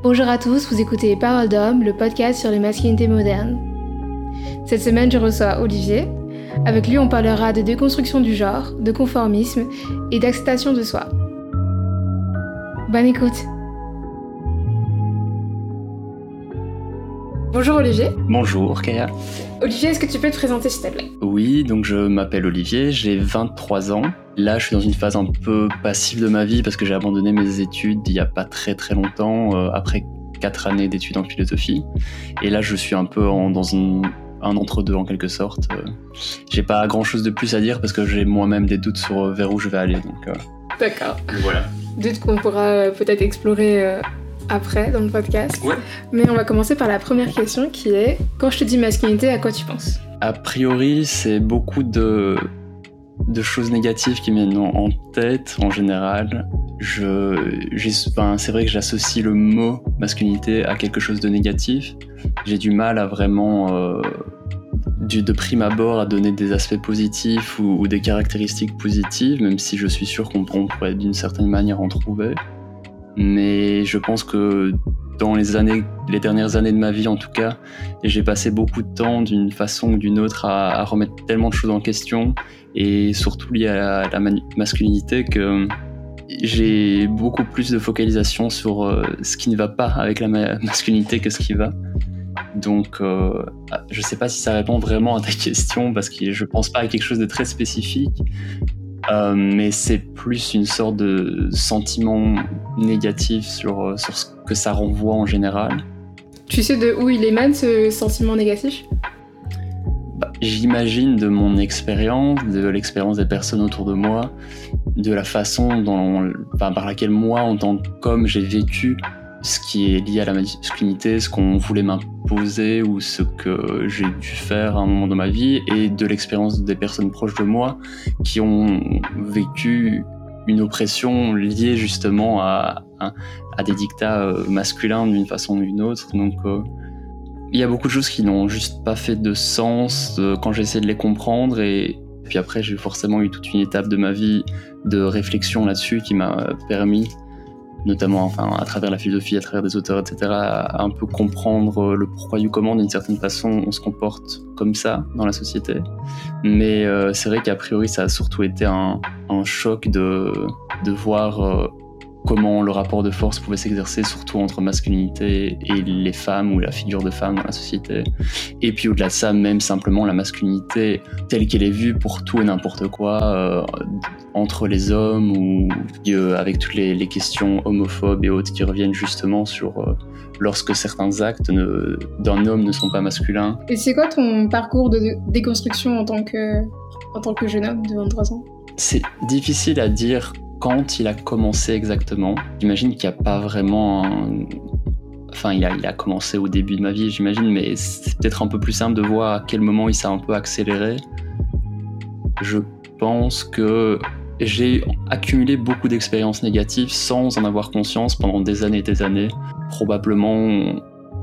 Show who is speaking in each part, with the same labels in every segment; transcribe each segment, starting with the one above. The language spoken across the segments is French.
Speaker 1: Bonjour à tous, vous écoutez Parole d'homme, le podcast sur les masculinités modernes. Cette semaine, je reçois Olivier. Avec lui, on parlera de déconstruction du genre, de conformisme et d'acceptation de soi. Bonne écoute. Bonjour Olivier.
Speaker 2: Bonjour Kaya.
Speaker 1: Olivier, est-ce que tu peux te présenter s'il te plaît?
Speaker 2: Oui, donc je m'appelle Olivier, j'ai 23 ans. Là, je suis dans une phase un peu passive de ma vie parce que j'ai abandonné mes études il n'y a pas très très longtemps, euh, après 4 années d'études en philosophie. Et là, je suis un peu dans un, entre-deux en quelque sorte. Euh, j'ai pas grand-chose de plus à dire parce que j'ai moi-même des doutes sur euh, vers où je vais aller. Donc,
Speaker 1: D'accord.
Speaker 2: Voilà.
Speaker 1: Doutes qu'on pourra peut-être explorer après dans le podcast. Mais on va commencer par la première question qui est quand je te dis masculinité, à quoi tu penses?
Speaker 2: A priori, c'est beaucoup de, de choses négatives qui viennent en tête en général. Je, c'est vrai que j'associe le mot masculinité à quelque chose de négatif. J'ai du mal à vraiment, euh, du, de prime abord, à donner des aspects positifs ou, ou des caractéristiques positives, même si je suis sûr qu'on pourrait d'une certaine manière en trouver. Mais je pense que dans les années, les dernières années de ma vie en tout cas, j'ai passé beaucoup de temps d'une façon ou d'une autre à, remettre tellement de choses en question et surtout lié à la, masculinité que j'ai beaucoup plus de focalisation sur euh, ce qui ne va pas avec la masculinité que ce qui va. Donc, euh, je ne sais pas si ça répond vraiment à ta question parce que je pense pas à quelque chose de très spécifique, euh, mais c'est plus une sorte de sentiment négatif sur, euh, sur ce que ça renvoie en général.
Speaker 1: Tu sais de où il émane ce sentiment négatif?
Speaker 2: Bah, J'imagine de mon expérience, de l'expérience des personnes autour de moi, de la façon dont, par laquelle moi, en tant qu'homme, j'ai vécu ce qui est lié à la masculinité, ce qu'on voulait m'imposer ou ce que j'ai dû faire à un moment de ma vie, et de l'expérience des personnes proches de moi qui ont vécu une oppression liée justement à, à, des dictats euh, masculins d'une façon ou d'une autre. Donc euh, il y a beaucoup de choses qui n'ont juste pas fait de sens euh, quand j'ai essayé de les comprendre et puis après j'ai forcément eu toute une étape de ma vie de réflexion là-dessus qui m'a permis notamment à travers la philosophie, à travers des auteurs, etc., à un peu comprendre le pourquoi du comment, d'une certaine façon, on se comporte comme ça dans la société. Mais euh, c'est vrai qu'a priori, ça a surtout été un, choc de, de voir euh, comment le rapport de force pouvait s'exercer, surtout entre masculinité et les femmes ou la figure de femme dans la société. Et puis au-delà de ça, même simplement la masculinité telle qu'elle est vue pour tout et n'importe quoi, euh, entre les hommes ou euh, avec toutes les, questions homophobes et autres qui reviennent justement sur euh, lorsque certains actes d'un homme ne sont pas masculins.
Speaker 1: Et c'est quoi ton parcours de déconstruction en tant que, en tant que jeune homme de 23 ans?
Speaker 2: C'est difficile à dire quand il a commencé exactement. J'imagine qu'il n'y a pas vraiment. Enfin, il a, il a, commencé au début de ma vie, j'imagine, mais c'est peut-être un peu plus simple de voir à quel moment il s'est un peu accéléré. Je pense que j'ai accumulé beaucoup d'expériences négatives sans en avoir conscience pendant des années et des années. Probablement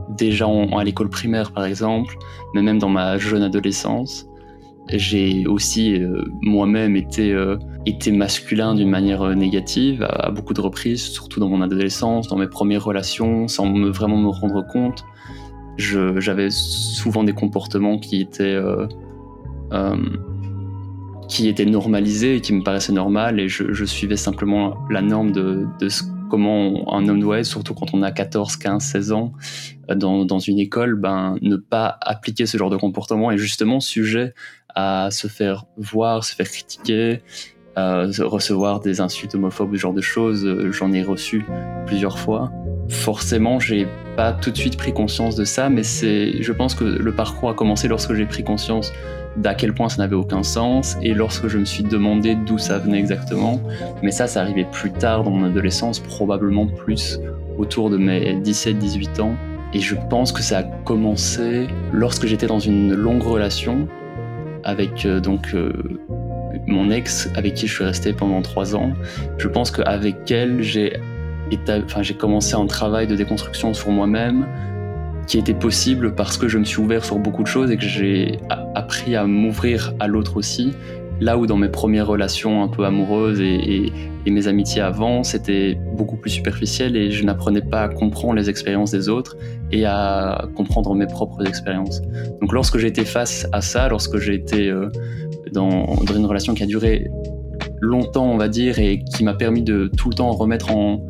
Speaker 2: déjà à l'école primaire, par exemple, mais même dans ma jeune adolescence. J'ai aussi euh, moi-même été, euh, été masculin d'une manière euh, négative à, beaucoup de reprises, surtout dans mon adolescence, dans mes premières relations, sans me, vraiment me rendre compte. J'avais souvent des comportements qui étaient, qui étaient normalisés qui me paraissaient normaux et je, suivais simplement la norme de, de comment un homme doit être, surtout quand on a 14, 15, 16 ans dans, dans, une école, ben, ne pas appliquer ce genre de comportement est justement sujet à se faire voir, se faire critiquer, euh, recevoir des insultes homophobes, ce genre de choses. Euh, j'en ai reçu plusieurs fois. Forcément, j'ai pas tout de suite pris conscience de ça, mais c'est, je pense que le parcours a commencé lorsque j'ai pris conscience d'à quel point ça n'avait aucun sens et lorsque je me suis demandé d'où ça venait exactement. Mais ça, ça arrivait plus tard dans mon adolescence, probablement plus autour de mes 17-18 ans. Et je pense que ça a commencé lorsque j'étais dans une longue relation avec euh, donc euh, mon ex avec qui je suis resté pendant trois ans. Je pense qu'avec elle, j'ai enfin, commencé un travail de déconstruction sur moi-même qui était possible parce que je me suis ouvert sur beaucoup de choses et que j'ai appris à m'ouvrir à l'autre aussi Là où dans mes premières relations un peu amoureuses et, mes amitiés avant, c'était beaucoup plus superficiel et je n'apprenais pas à comprendre les expériences des autres et à comprendre mes propres expériences. Donc lorsque j'ai été face à ça, lorsque j'ai été euh, dans, une relation qui a duré longtemps, on va dire, et qui m'a permis de tout le temps remettre en,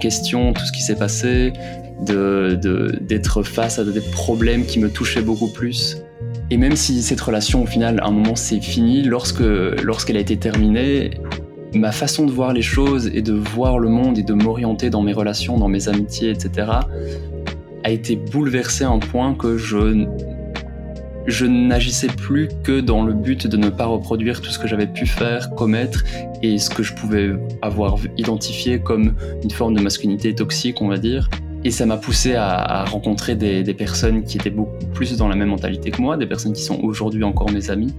Speaker 2: question tout ce qui s'est passé, d'être face à des problèmes qui me touchaient beaucoup plus et même si cette relation, au final, à un moment, c'est fini, lorsque lorsqu'elle a été terminée, ma façon de voir les choses et de voir le monde et de m'orienter dans mes relations, dans mes amitiés, etc., a été bouleversée à un point que je je n'agissais plus que dans le but de ne pas reproduire tout ce que j'avais pu faire, commettre et ce que je pouvais avoir identifié comme une forme de masculinité toxique, on va dire. Et ça m'a poussé à, rencontrer des, personnes qui étaient beaucoup plus dans la même mentalité que moi, des personnes qui sont aujourd'hui encore mes amis,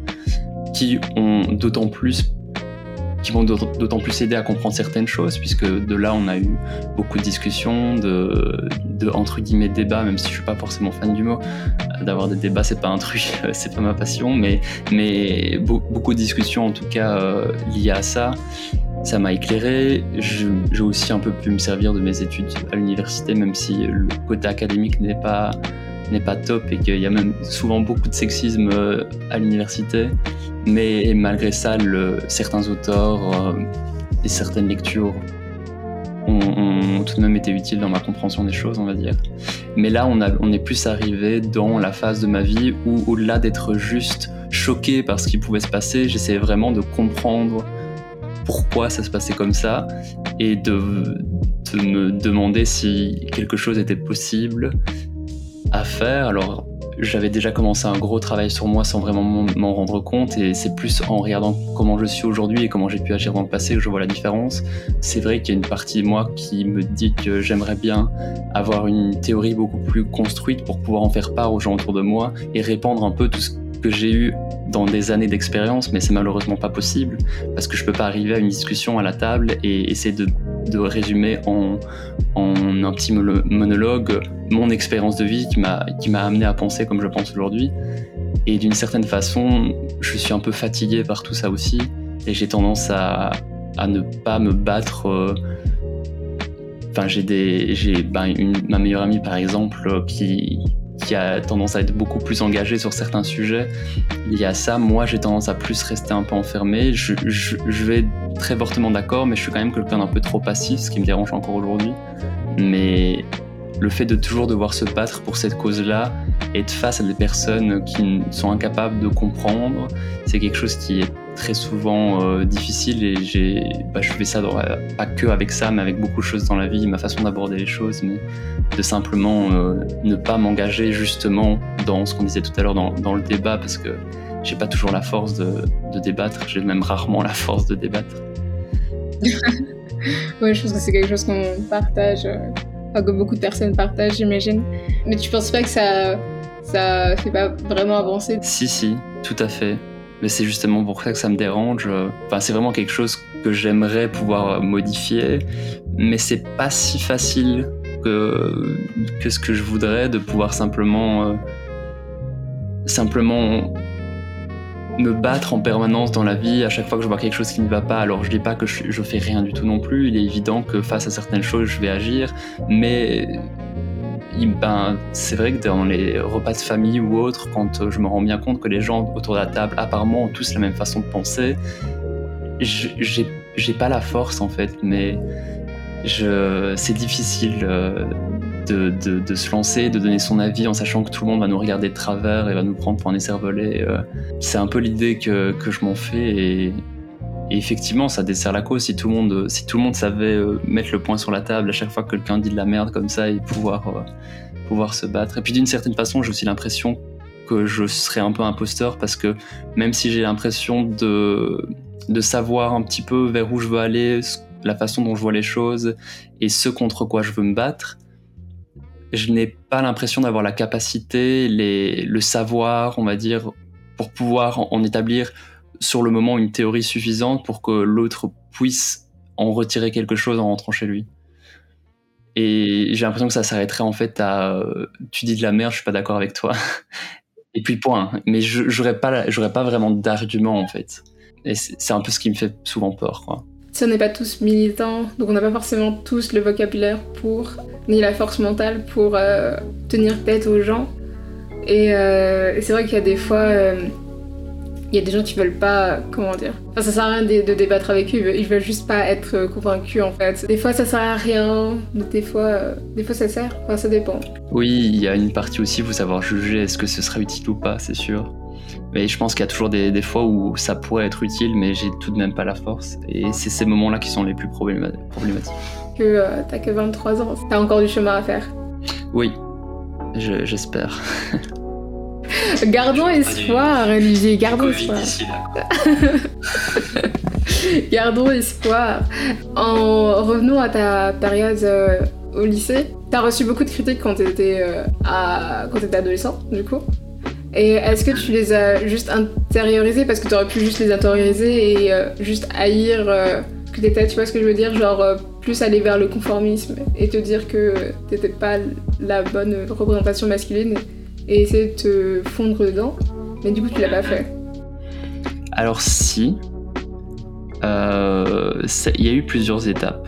Speaker 2: qui ont d'autant plus qui m'ont d'autant plus aidé à comprendre certaines choses, puisque de là, on a eu beaucoup de discussions, de, entre guillemets débats, même si je suis pas forcément fan du mot. D'avoir des débats, c'est pas un truc, c'est pas ma passion, mais, mais beaucoup de discussions en tout cas euh, liées à ça ça m'a éclairé. J'ai aussi un peu pu me servir de mes études à l'université, même si le côté académique n'est pas, n'est pas top et qu'il y a même souvent beaucoup de sexisme euh, à l'université. Mais malgré ça, certains auteurs euh, et certaines lectures ont, tout de même été utiles dans ma compréhension des choses, on va dire. Mais là, on, a, on est plus arrivé dans la phase de ma vie où, au-delà d'être juste choqué par ce qui pouvait se passer, j'essayais vraiment de comprendre pourquoi ça se passait comme ça et de, me demander si quelque chose était possible à faire. Alors, j'avais déjà commencé un gros travail sur moi sans vraiment m'en rendre compte et c'est plus en regardant comment je suis aujourd'hui et comment j'ai pu agir dans le passé que je vois la différence. C'est vrai qu'il y a une partie de moi qui me dit que j'aimerais bien avoir une théorie beaucoup plus construite pour pouvoir en faire part aux gens autour de moi et répandre un peu tout ce que j'ai eu dans des années d'expérience, mais c'est malheureusement pas possible parce que je peux pas arriver à une discussion à la table et essayer de, de résumer en, en, un petit monologue mon expérience de vie qui m'a amené à penser comme je pense aujourd'hui. Et d'une certaine façon, je suis un peu fatigué par tout ça aussi et j'ai tendance à, à ne pas me battre. Euh, enfin, j'ai ben, ma meilleure amie par exemple qui qui a tendance à être beaucoup plus engagé sur certains sujets. Il y a ça, moi j'ai tendance à plus rester un peu enfermé. Je, je, vais très fortement d'accord, mais je suis quand même quelqu'un d'un peu trop passif, ce qui me dérange encore aujourd'hui. Mais le fait de toujours devoir se battre pour cette cause-là, être face à des personnes qui sont incapables de comprendre, c'est quelque chose qui est très souvent euh, difficile et j'ai, bah, je fais ça pas que avec ça, mais avec beaucoup de choses dans la vie, ma façon d'aborder les choses, mais de simplement euh, ne pas m'engager justement dans ce qu'on disait tout à l'heure dans, dans, le débat parce que j'ai pas toujours la force de, de débattre, j'ai même rarement la force de débattre.
Speaker 1: ouais, je pense que c'est quelque chose qu'on partage. Euh, que beaucoup de personnes partagent, j'imagine. Mais tu penses pas que ça, ça fait pas vraiment avancer?
Speaker 2: Si, si, tout à fait. Mais c'est justement pour ça que ça me dérange. Enfin, c'est vraiment quelque chose que j'aimerais pouvoir modifier, mais c'est pas si facile que, que ce que je voudrais de pouvoir simplement, euh, simplement me battre en permanence dans la vie à chaque fois que je vois quelque chose qui ne va pas. Alors je dis pas que je, fais rien du tout non plus, il est évident que face à certaines choses je vais agir, mais ben, c'est vrai que dans les repas de famille ou autres, quand je me rends bien compte que les gens autour de la table apparemment ont tous la même façon de penser, j'ai pas la force en fait, mais c'est difficile. Euh, de, se lancer, de donner son avis en sachant que tout le monde va nous regarder de travers et va nous prendre pour un écervelé. Euh, c'est un peu l'idée que, je m'en fais et, effectivement ça dessert la cause si tout le monde, si tout le monde savait euh, mettre le point sur la table à chaque fois que quelqu'un dit de la merde comme ça et pouvoir, euh, pouvoir se battre. Et puis d'une certaine façon j'ai aussi l'impression que je serais un peu imposteur parce que même si j'ai l'impression de, de savoir un petit peu vers où je veux aller, la façon dont je vois les choses et ce contre quoi je veux me battre, je n'ai pas l'impression d'avoir la capacité, le savoir, on va dire, pour pouvoir en, établir sur le moment une théorie suffisante pour que l'autre puisse en retirer quelque chose en rentrant chez lui. Et j'ai l'impression que ça s'arrêterait en fait à euh, tu dis de la merde, je suis pas d'accord avec toi. Et puis point. Mais je n'aurais pas, pas vraiment d'argument en fait. Et c'est un peu ce qui me fait souvent peur. Quoi.
Speaker 1: Si on n'est pas tous militants, donc on n'a pas forcément tous le vocabulaire pour, ni la force mentale pour euh, tenir tête aux gens. Et, euh, c'est vrai qu'il y a des fois, euh, il y a des gens qui veulent pas, comment dire, enfin ça sert à rien de, débattre avec eux, ils veulent juste pas être convaincus en fait. Des fois ça sert à rien, des fois, des fois ça sert, enfin ça dépend.
Speaker 2: Oui, il y a une partie aussi, vous savoir juger, est-ce que ce sera utile ou pas, c'est sûr. Mais je pense qu'il y a toujours des, fois où ça pourrait être utile, mais j'ai tout de même pas la force. Et c'est ces moments-là qui sont les plus problématiques.
Speaker 1: Que euh, t'as que 23 ans, t'as encore du chemin à faire.
Speaker 2: Oui, j'espère.
Speaker 1: gardons espoir, Olivier, gardons espoir. gardons espoir. En revenant à ta période euh, au lycée, t'as reçu beaucoup de critiques quand t'étais euh, quand étais adolescent, du coup. Et est-ce que tu les as juste intériorisés parce que tu aurais pu juste les intérioriser et euh, juste haïr euh, ce que t'étais, tu vois ce que je veux dire? Genre euh, plus aller vers le conformisme et te dire que t'étais pas la bonne représentation masculine et essayer de te fondre dedans. Mais du coup, tu l'as pas fait.
Speaker 2: Alors si. Il y a eu plusieurs étapes.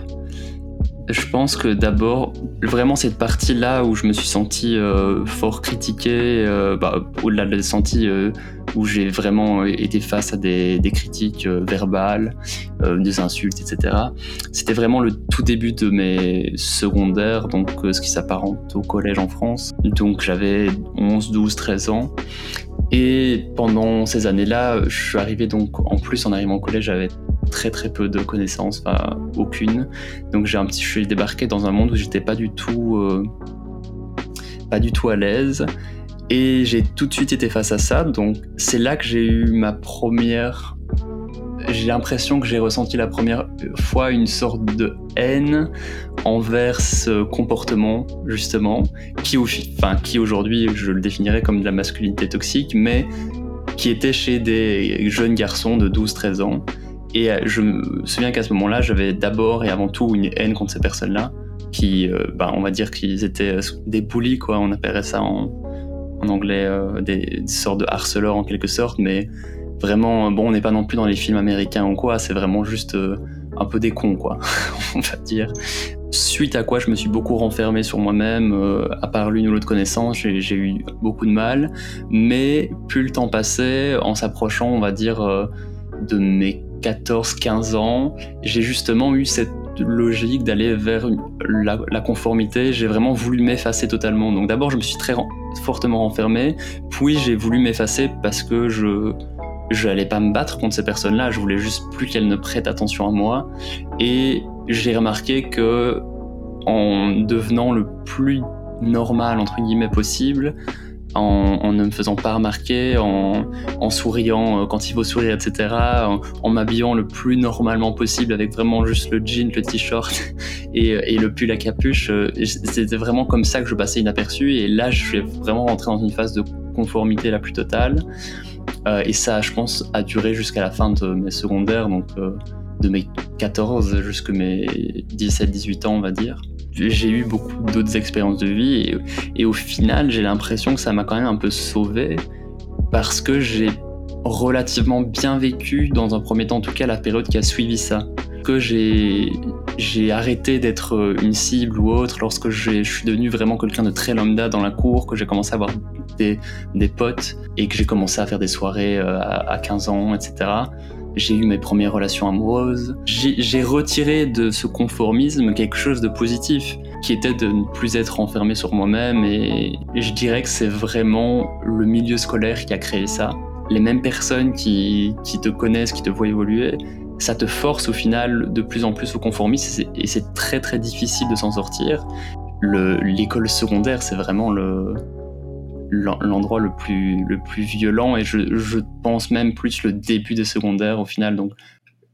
Speaker 2: Je pense que d'abord, vraiment cette partie-là où je me suis senti euh, fort critiqué, euh, bah, au-delà de senti euh, où j'ai vraiment été face à des, critiques verbales, des insultes, etc. C'était vraiment le tout début de mes secondaires, donc ce qui s'apparente au collège en France. Donc j'avais 11, 12, 13 ans. Et pendant ces années-là, je suis arrivé donc en plus en arrivant au collège, j'avais très très peu de connaissances, enfin aucune. Donc j'ai un petit, je suis débarqué dans un monde où j'étais pas du tout, euh, pas du tout à l'aise. Et j'ai tout de suite été face à ça. Donc c'est là que j'ai eu ma première. J'ai l'impression que j'ai ressenti la première fois une sorte de haine envers ce comportement justement, qui, enfin, qui aujourd'hui je le définirais comme de la masculinité toxique, mais qui était chez des jeunes garçons de 12-13 ans et euh, je me souviens qu'à ce moment-là, j'avais d'abord et avant tout une haine contre ces personnes-là, qui, euh, bah, on va dire qu'ils étaient euh, des bullies, quoi. On appellerait ça en, en anglais des, sortes de harceleurs en quelque sorte, mais vraiment, bon, on n'est pas non plus dans les films américains ou quoi, c'est vraiment juste un peu des cons, quoi, on va dire. Suite à quoi je me suis beaucoup renfermé sur moi-même, à part l'une ou l'autre connaissance, j'ai eu beaucoup de mal, mais plus le temps passait, en s'approchant, on va dire, de mes 14-15 ans, j'ai justement eu cette logique d'aller vers la, conformité. J'ai vraiment voulu m'effacer totalement. Donc d'abord, je me suis très fortement renfermé, puis j'ai voulu m'effacer parce que je n'allais pas me battre contre ces personnes-là. Je voulais juste plus qu'elles ne prêtent attention à moi. Et j'ai remarqué que en devenant le plus normal entre guillemets possible, en, ne me faisant pas remarquer, en, souriant euh, quand il faut sourire, etc., en, m'habillant le plus normalement possible avec vraiment juste le jean, le t-shirt et, le pull à capuche. Euh, c'était vraiment comme ça que je passais inaperçu et là je suis vraiment rentré dans une phase de conformité la plus totale. Euh, et ça, je pense, a duré jusqu'à la fin de mes secondaires, donc de mes 14 jusqu'à mes 17-18 ans, on va dire j'ai eu beaucoup d'autres expériences de vie et, au final j'ai l'impression que ça m'a quand même un peu sauvé parce que j'ai relativement bien vécu dans un premier temps en tout cas la période qui a suivi ça. Que j'ai j'ai arrêté d'être une cible ou autre lorsque je suis devenu vraiment quelqu'un de très lambda dans la cour que j'ai commencé à avoir des, des potes et que j'ai commencé à faire des soirées euh, à 15 ans etc j'ai eu mes premières relations amoureuses. J'ai retiré de ce conformisme quelque chose de positif, qui était de ne plus être enfermé sur moi-même. Et, je dirais que c'est vraiment le milieu scolaire qui a créé ça. Les mêmes personnes qui, te connaissent, qui te voient évoluer, ça te force au final de plus en plus au conformisme et c'est très très difficile de s'en sortir. L'école secondaire, c'est vraiment le, l'endroit le plus, le plus violent et je, je, pense même plus le début des secondaires au final, donc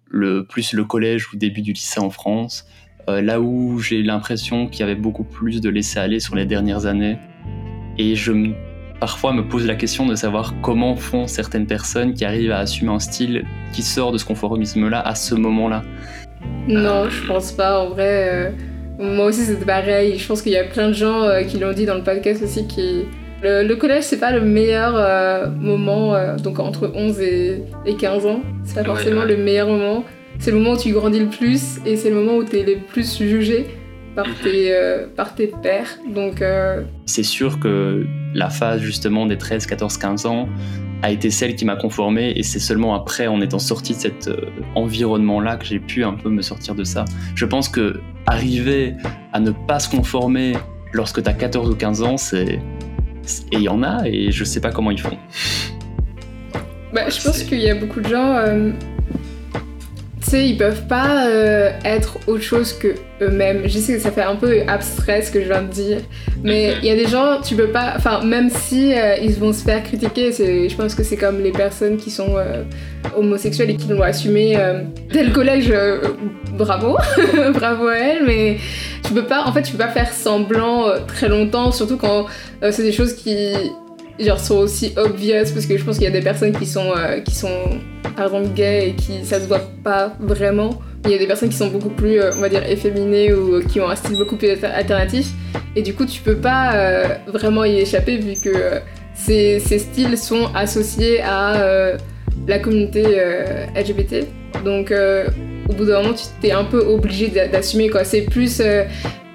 Speaker 2: le, plus le collège ou début du lycée en France, euh, là où j'ai l'impression qu'il y avait beaucoup plus de laisser aller sur les dernières années. Et je parfois me pose la question de savoir comment font certaines personnes qui arrivent à assumer un style qui sort de ce conformisme-là à ce moment-là.
Speaker 1: Non, je pense pas. En vrai, euh, moi aussi c'était pareil. Je pense qu'il y a plein de gens euh, qui l'ont dit dans le podcast aussi qui Le, collège, c'est pas le meilleur euh, moment, euh, donc entre 11 et, 15 ans. C'est pas forcément le meilleur moment. C'est le moment où tu grandis le plus et c'est le moment où tu es le plus jugé par mhm. tes, euh, par tes pairs. Donc,
Speaker 2: C'est sûr que la phase justement des 13, 14, 15 ans a été celle qui m'a conformé et c'est seulement après, en étant sorti de cet environnement-là, que j'ai pu un peu me sortir de ça. Je pense que arriver à ne pas se conformer lorsque tu as 14 ou 15 ans, c'est et il y en a, et je sais pas comment ils font.
Speaker 1: Bah, je pense qu'il y a beaucoup de gens. Euh, tu sais, ils peuvent pas euh, être autre chose que eux-mêmes. Je sais que ça fait un peu abstrait ce que je viens de dire, mais il y a des gens, tu peux pas. Enfin, même si euh, ils vont se faire critiquer, je pense que c'est comme les personnes qui sont homosexuelles et qui l'ont assumé dès le collège. bravo, bravo à elles, mais tu peux pas, en fait, tu peux pas faire semblant euh, très longtemps, surtout quand euh, c'est des choses qui genre sont aussi obvious parce que je pense qu'il y a des personnes qui sont euh, qui sont exemple gays et qui ça se voit pas vraiment. Il y a des personnes qui sont beaucoup plus on va dire efféminées ou qui ont un style beaucoup plus alternatif. Et du coup tu peux pas vraiment y échapper vu que ces, styles sont associés à la communauté LGBT donc au bout d'un moment, tu t'es un peu obligé d'assumer quoi. C'est plus euh,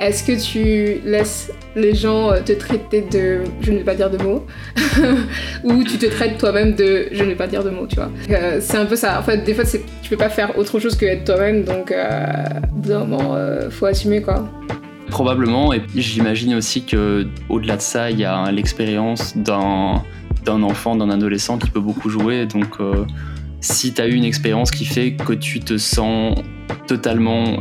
Speaker 1: est-ce que tu laisses les gens euh, te traiter de je ne vais pas dire de mots ou tu te traites toi-même de je ne vais pas dire de mots, tu vois. Euh, c'est un peu ça. En fait, des fois, tu peux pas faire autre chose que être toi-même, donc au bout d'un moment, faut assumer quoi.
Speaker 2: Probablement, et j'imagine aussi que au-delà de ça, il y a l'expérience d'un d'un enfant, d'un adolescent qui peut beaucoup jouer, donc si tu as eu une expérience qui fait que tu te sens totalement,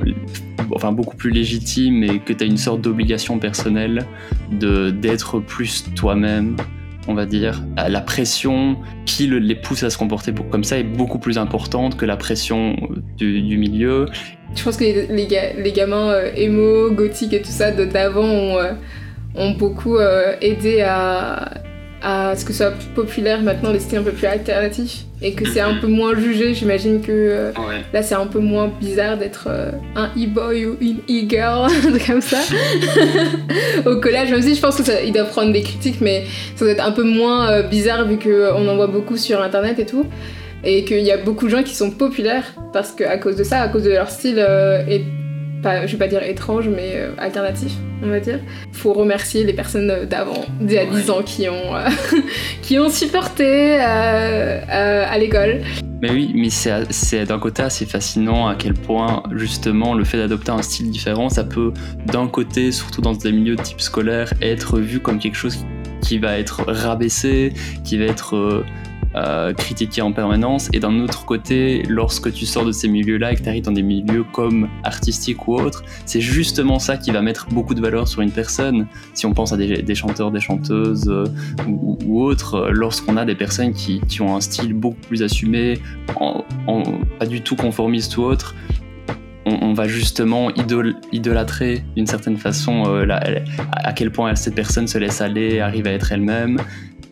Speaker 2: enfin beaucoup plus légitime et que tu as une sorte d'obligation personnelle de d'être plus toi-même, on va dire, la pression qui les pousse à se comporter comme ça est beaucoup plus importante que la pression du, milieu.
Speaker 1: Je pense que les, gamins euh, émo, gothiques et tout ça d'avant ont, euh, beaucoup euh, aidé à à ce que ce soit plus populaire maintenant, les styles un peu plus alternatifs et que c'est un peu moins jugé. J'imagine que euh, là c'est un peu moins bizarre d'être euh, un e-boy ou une e-girl, comme ça. Au collège, même si je pense qu'il doit prendre des critiques, mais ça doit être un peu moins euh, bizarre vu qu'on en voit beaucoup sur internet et tout. Et qu'il y a beaucoup de gens qui sont populaires parce qu'à cause de ça, à cause de leur style et pas, je vais pas dire étrange, mais euh, alternatif, on va dire. Faut remercier les personnes d'avant, d'il y a 10 ans, qui ont, euh, qui ont supporté euh, à l'école.
Speaker 2: Mais oui, mais c'est d'un côté assez fascinant à quel point justement le fait d'adopter un style différent, ça peut d'un côté, surtout dans des milieux de type scolaire, être vu comme quelque chose qui va être rabaissé, qui va être euh, critiquer en permanence. Et d'un autre côté, lorsque tu sors de ces milieux-là et que tu arrives dans des milieux comme artistiques ou autres, c'est justement ça qui va mettre beaucoup de valeur sur une personne. Si on pense à des, chanteurs, des chanteuses euh, ou, autres, lorsqu'on a des personnes qui, qui, ont un style beaucoup plus assumé, en, pas du tout conformiste ou autre, on, va justement idolâtrer d'une certaine façon euh, à quel point cette personne se laisse aller, arrive à être elle-même.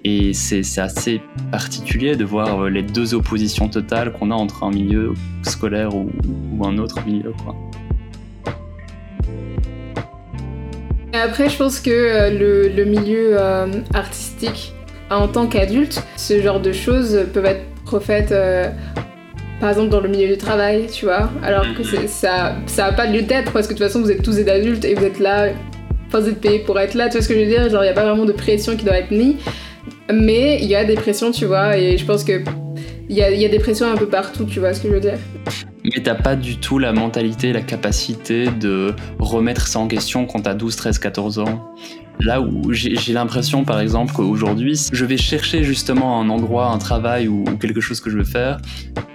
Speaker 2: Et c'est assez particulier de voir euh, les deux oppositions totales qu'on a entre un milieu scolaire ou, un autre milieu.
Speaker 1: Après, je pense que euh, le, milieu euh, artistique, en tant qu'adulte, ce genre de choses peuvent être refaites, par exemple, dans le milieu du travail, tu vois. Alors que ça n'a pas lieu d'être, parce que de toute façon, vous êtes tous des adultes et vous êtes là, enfin, vous êtes payés pour être là, tu vois ce que je veux dire? Genre, il n'y a pas vraiment de pression qui doit être mise. Mais il y a des pressions, tu vois, et je pense que il y a, des pressions un peu partout, tu vois ce que je veux dire.
Speaker 2: Mais t'as pas du tout la mentalité, la capacité de remettre ça en question quand t'as 12, 13, 14 ans. Là où j'ai l'impression, par exemple, qu'aujourd'hui, je vais chercher justement un endroit, un travail ou, quelque chose que je veux faire,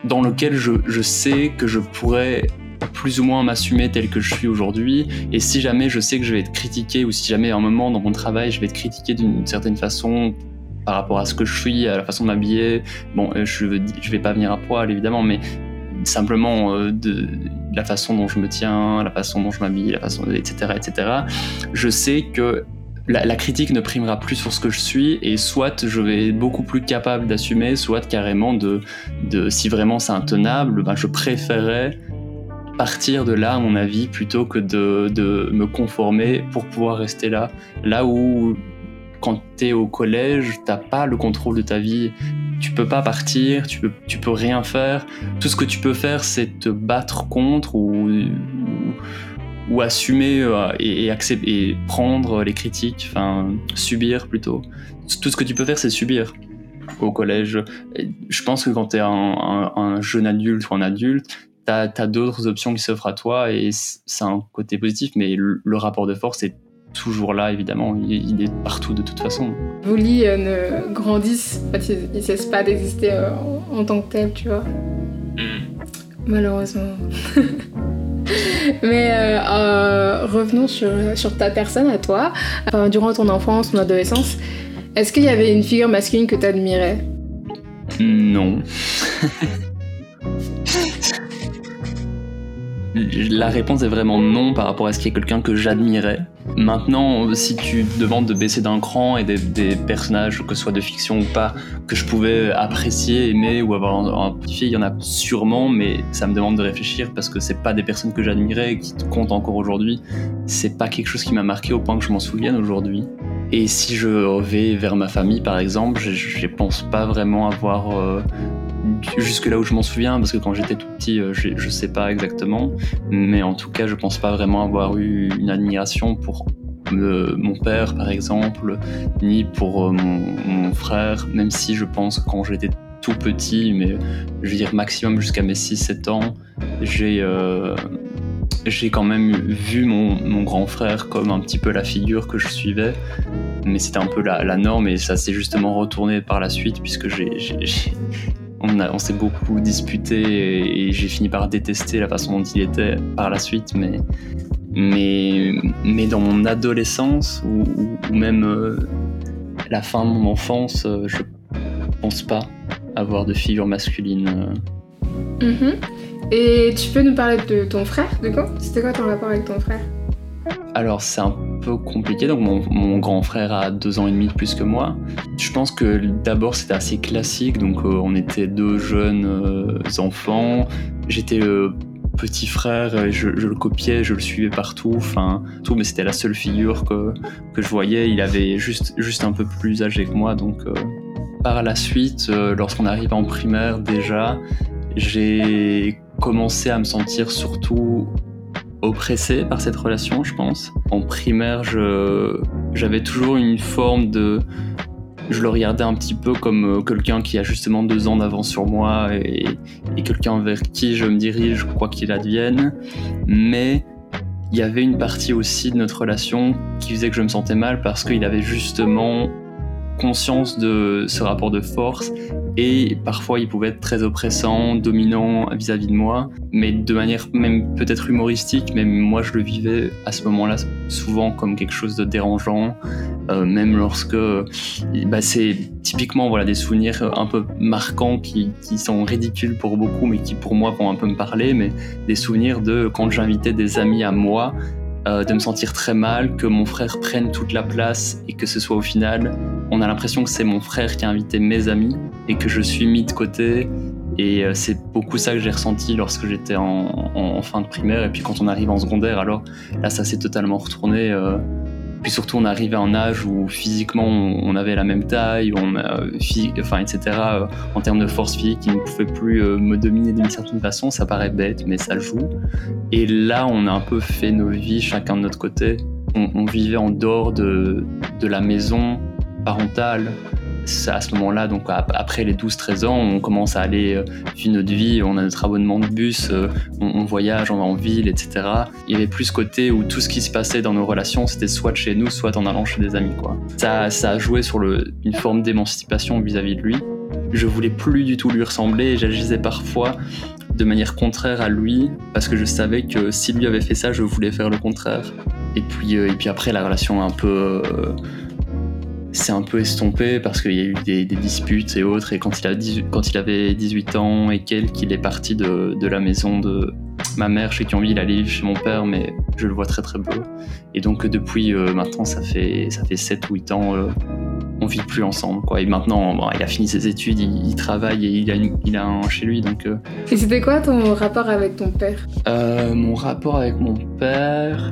Speaker 2: dans lequel je, je sais que je pourrais plus ou moins m'assumer tel que je suis aujourd'hui. Et si jamais je sais que je vais être critiqué ou si jamais à un moment dans mon travail je vais être critiqué d'une certaine façon par rapport à ce que je suis, à la façon de m'habiller. Bon, euh, je, je vais pas venir à poil évidemment, mais simplement euh, de, la façon dont je me tiens, la façon dont je m'habille, la façon, etc., etc. Je sais que la, critique ne primera plus sur ce que je suis et soit je vais être beaucoup plus capable d'assumer, soit carrément de, de si vraiment c'est intenable, ben je préférerais partir de là, à mon avis, plutôt que de, de me conformer pour pouvoir rester là. Là où quand tu es au collège, t'as pas le contrôle de ta vie. Tu peux pas partir, tu peux, tu peux rien faire. Tout ce que tu peux faire, c'est te battre contre ou, ou, assumer euh, et, accepter, prendre les critiques, enfin subir plutôt. Tout ce que tu peux faire, c'est subir au collège. Je pense que quand tu es un, jeune adulte ou un adulte, tu as, d'autres options qui s'offrent à toi et c'est un côté positif, mais le, rapport de force est toujours là, évidemment. Il, est partout de toute façon.
Speaker 1: Vos lits euh, ne grandissent, en fait, ils ne cessent pas d'exister euh, en, tant que tel, tu vois. Hmm. Malheureusement. Mais euh, revenons sur, sur, ta personne à toi. durant ton enfance, ton adolescence, est-ce qu'il y avait une figure masculine que tu admirais
Speaker 2: Non. La réponse est vraiment non par rapport à ce qui est quelqu'un que j'admirais. Maintenant, si tu demandes de baisser d'un cran et des, personnages, que ce soit de fiction ou pas, que je pouvais apprécier, aimer ou avoir petit il y en a sûrement, mais ça me demande de réfléchir parce que c'est pas des personnes que j'admirais qui comptent encore aujourd'hui. C'est pas quelque chose qui m'a marqué au point que je m'en souvienne aujourd'hui. Et si je vais vers ma famille, par exemple, je ne pense pas vraiment avoir euh, jusque là où je m'en souviens, parce que quand j'étais tout petit, euh, je ne sais pas exactement, mais en tout cas, je pense pas vraiment avoir eu une admiration pour mon père, par exemple, ni pour euh, mon, frère, même si je pense que quand j'étais tout petit, mais je veux dire maximum jusqu'à mes 6-7 ans, j'ai j'ai quand même vu mon, grand frère comme un petit peu la figure que je suivais, mais c'était un peu la, norme et ça s'est justement retourné par la suite puisque on, on s'est beaucoup disputé et, j'ai fini par détester la façon dont il était par la suite, mais, mais, mais dans mon adolescence ou, même euh, la fin de mon enfance, euh, je pense pas avoir de figure masculine.
Speaker 1: Euh. Mm-hmm. Et tu peux nous parler de ton frère, de quoi? C'était quoi ton rapport avec ton frère?
Speaker 2: Alors c'est un compliqué, donc mon, grand frère a deux ans et demi de plus que moi. Je pense que d'abord c'était assez classique, donc euh, on était deux jeunes euh, enfants. J'étais le petit frère, je, le copiais, je le suivais partout, enfin tout, mais c'était la seule figure que, que je voyais. Il avait juste, juste un peu plus âgé que moi, donc euh, par la suite, lorsqu'on arrive en primaire déjà, j'ai commencé à me sentir surtout oppressé par cette relation, je pense. En primaire, j'avais toujours une forme de... Je le regardais un petit peu comme euh, quelqu'un qui a justement deux ans d'avance sur moi et, quelqu'un vers qui je me dirige, quoi qu'il advienne. Mais il y avait une partie aussi de notre relation qui faisait que je me sentais mal parce qu'il avait justement conscience de ce rapport de force et parfois il pouvait être très oppressant, dominant vis-à-vis de moi, mais de manière même peut-être humoristique, mais moi je le vivais à ce moment-là souvent comme quelque chose de dérangeant, euh, même lorsque bah, c'est typiquement voilà des souvenirs un peu marquants qui, qui, sont ridicules pour beaucoup, mais qui pour moi vont un peu me parler, mais des souvenirs de quand j'invitais des amis à moi euh, de me sentir très mal, que mon frère prenne toute la place et que ce soit au final, on a l'impression que c'est mon frère qui a invité mes amis et que je suis mis de côté. Et euh, c'est beaucoup ça que j'ai ressenti lorsque j'étais en, fin de primaire. Et puis quand on arrive en secondaire, alors là, ça s'est totalement retourné. Euh, puis surtout, on arrivait à un âge où physiquement, on avait la même taille, on, enfin, etc. Euh, en termes de force physique, il ne pouvait plus euh, me dominer d'une certaine façon. Ça paraît bête, mais ça joue. Et là, on a un peu fait nos vies chacun de notre côté. On, vivait en dehors de, de la maison parentale à ce moment-là, donc après les 12-13 ans, on commence à aller euh, vivre notre vie, on a notre abonnement de bus, euh, on, voyage, on va en ville, etc. Il y avait plus ce côté où tout ce qui se passait dans nos relations, c'était soit chez nous, soit en allant chez des amis. Ça, ça a joué sur une forme d'émancipation vis-à-vis de lui. Je voulais plus du tout lui ressembler j'agissais parfois de manière contraire à lui parce que je savais que s'il lui avait fait ça, je voulais faire le contraire. Et puis, euh, et puis après, la relation un peu c'est un peu estompé parce qu'il y a eu des, disputes et autres. Et quand il, a quand il avait 18 ans et quelques, il est parti de, de, la maison de ma mère chez qui on vit. Il allait vivre chez mon père, mais je le vois très très peu. Et donc depuis euh, maintenant, ça fait, ça fait 7 ou 8 ans, euh, on vit plus ensemble. Quoi. Et maintenant, il a fini ses études, il, travaille et il a, il a un chez lui. Donc, euh.
Speaker 1: Et c'était quoi ton rapport avec ton père?
Speaker 2: Mon rapport avec mon père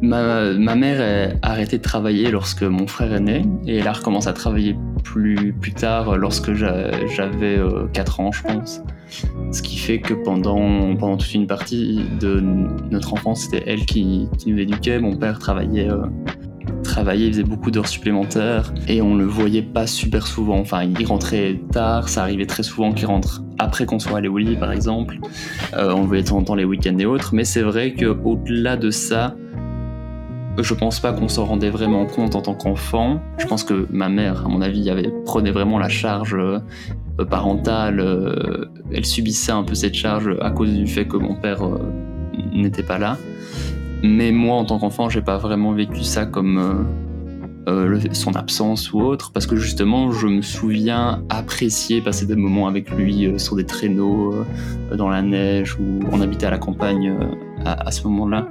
Speaker 2: Ma, mère a arrêté de travailler lorsque mon frère est né et elle a recommencé à travailler plus, plus tard lorsque j'avais 4 ans, je pense. Ce qui fait que pendant, pendant toute une partie de notre enfance, c'était elle qui, qui, nous éduquait. Mon père travaillait, euh, travaillait, il faisait beaucoup d'heures supplémentaires et on le voyait pas super souvent. Enfin, il rentrait tard, ça arrivait très souvent qu'il rentre après qu'on soit allé au lit, par exemple. Euh, on le voyait de temps en temps les week-ends et autres. Mais c'est vrai qu'au-delà de ça, je pense pas qu'on s'en rendait vraiment compte en tant qu'enfant. Je pense que ma mère, à mon avis, avait, prenait vraiment la charge euh, parentale. Euh, elle subissait un peu cette charge à cause du fait que mon père euh, n'était pas là. Mais moi, en tant qu'enfant, j'ai pas vraiment vécu ça comme son absence ou autre, parce que justement, je me souviens apprécier passer des moments avec lui sur des traîneaux, dans la neige, ou on habitait à la campagne à ce moment-là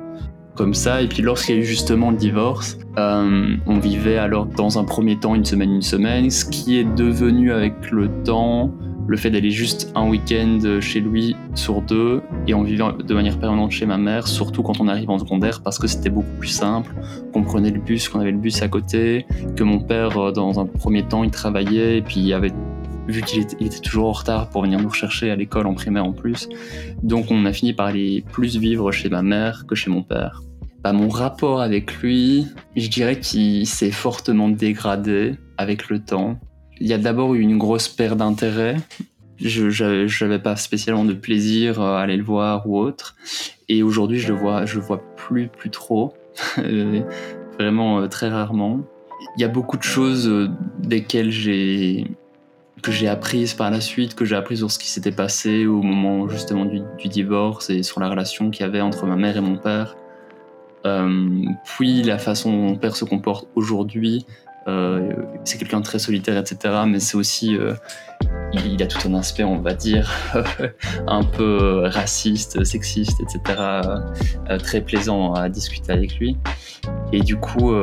Speaker 2: comme ça. Et puis lorsqu'il y a eu justement le divorce, euh, on vivait alors dans un premier temps une semaine, une semaine, ce qui est devenu avec le temps le fait d'aller juste un week-end chez lui sur deux et on vivait de manière permanente chez ma mère, surtout quand on arrive en secondaire parce que c'était beaucoup plus simple, qu'on prenait le bus, qu'on avait le bus à côté, que mon père euh, dans un premier temps il travaillait et puis il avait vu qu'il était, toujours en retard pour venir nous rechercher à l'école en primaire en plus. Donc on a fini par aller plus vivre chez ma mère que chez mon père. Bah, mon rapport avec lui, je dirais qu'il s'est fortement dégradé avec le temps. Il y a d'abord eu une grosse perte d'intérêt. Je n'avais pas spécialement de plaisir à aller le voir ou autre. Et aujourd'hui, je le vois, je le vois plus, plus trop. Vraiment euh, très rarement. Il y a beaucoup de choses euh, desquelles j'ai que j'ai apprises par la suite, que j'ai appris sur ce qui s'était passé au moment justement du, divorce et sur la relation qu'il y avait entre ma mère et mon père. Euh, puis la façon mon père se comporte aujourd'hui, euh, c'est quelqu'un de très solitaire, etc. Mais c'est aussi, euh, il, a tout un aspect, on va dire, un peu raciste, sexiste, etc. très plaisant à discuter avec lui. Et du coup,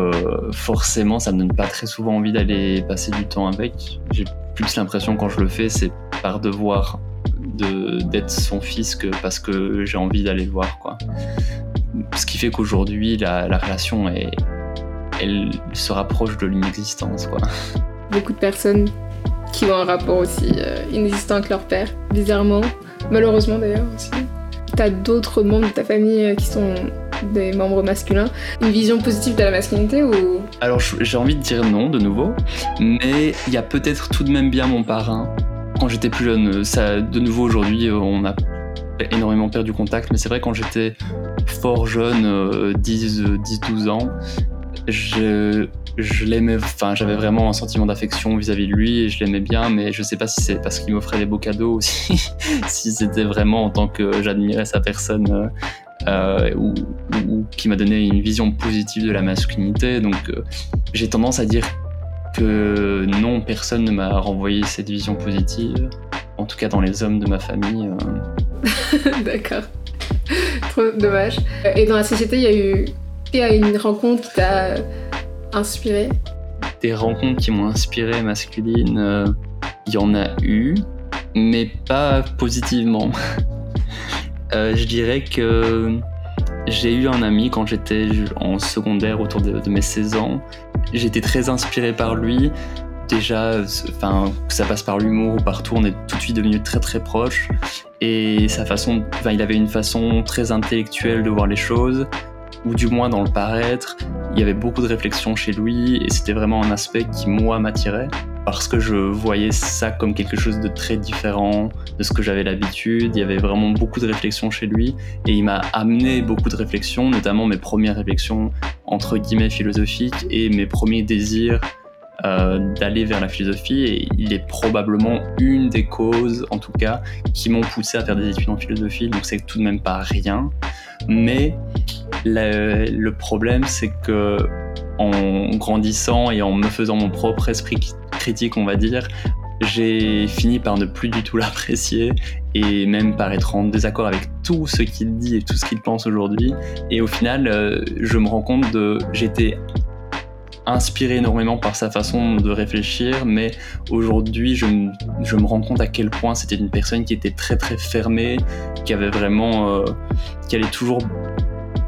Speaker 2: forcément, ça me donne pas très souvent envie d'aller passer du temps avec. Plus l'impression quand je le fais, c'est par devoir d'être son fils que parce que j'ai envie d'aller le voir, quoi ce qui fait qu'aujourd'hui, la, relation, elle se rapproche de l'inexistence.
Speaker 1: Beaucoup de personnes qui ont un rapport aussi euh, inexistant avec leur père, bizarrement, malheureusement d'ailleurs aussi. T'as d'autres membres de ta famille euh, qui sont des membres masculins. Une vision positive de la masculinité ou?
Speaker 2: Alors j'ai envie de dire non de nouveau, mais il y a peut-être tout de même bien mon parrain. Quand j'étais plus jeune, ça, de nouveau aujourd'hui, on a énormément perdu contact, mais c'est vrai quand j'étais fort jeune, 10, euh, 12 ans, je, l'aimais, enfin j'avais vraiment un sentiment d'affection vis-à-vis de lui et je l'aimais bien, mais je sais pas si c'est parce qu'il m'offrait des beaux cadeaux ou si, c'était vraiment en tant que j'admirais sa personne euh, euh, ou, ou, qui m'a donné une vision positive de la masculinité. Donc j'ai tendance à dire que non, personne ne m'a renvoyé cette vision positive, en tout cas dans les hommes de ma famille.
Speaker 1: D'accord. Trop dommage. Et dans la société, il y a eu il y a une rencontre qui t'a inspiré?
Speaker 2: Des rencontres qui m'ont inspiré masculine, euh, il y en a eu, mais pas positivement. Euh, je dirais que j'ai eu un ami quand j'étais en secondaire autour de, mes 16 ans. J'étais très inspiré par lui déjà, ça passe par l'humour ou partout, on est tout de suite devenu très très proches. Et sa façon, enfin, il avait une façon très intellectuelle de voir les choses, ou du moins dans le paraître. Il y avait beaucoup de réflexion chez lui, et c'était vraiment un aspect qui moi m'attirait parce que je voyais ça comme quelque chose de très différent de ce que j'avais l'habitude. Il y avait vraiment beaucoup de réflexion chez lui et il m'a amené beaucoup de réflexions, notamment mes premières réflexions entre guillemets philosophiques et mes premiers désirs euh, d'aller vers la philosophie et il est probablement une des causes, en tout cas, qui m'ont poussé à faire des études en philosophie, donc c'est tout de même pas rien. Mais le, problème, c'est que en grandissant et en me faisant mon propre esprit critique, on va dire, j'ai fini par ne plus du tout l'apprécier et même par être en désaccord avec tout ce qu'il dit et tout ce qu'il pense aujourd'hui. Et au final, euh, je me rends compte de j'étais inspiré énormément par sa façon de réfléchir, mais aujourd'hui, je, me rends compte à quel point c'était une personne qui était très très fermée, qui avait vraiment, euh, qui allait toujours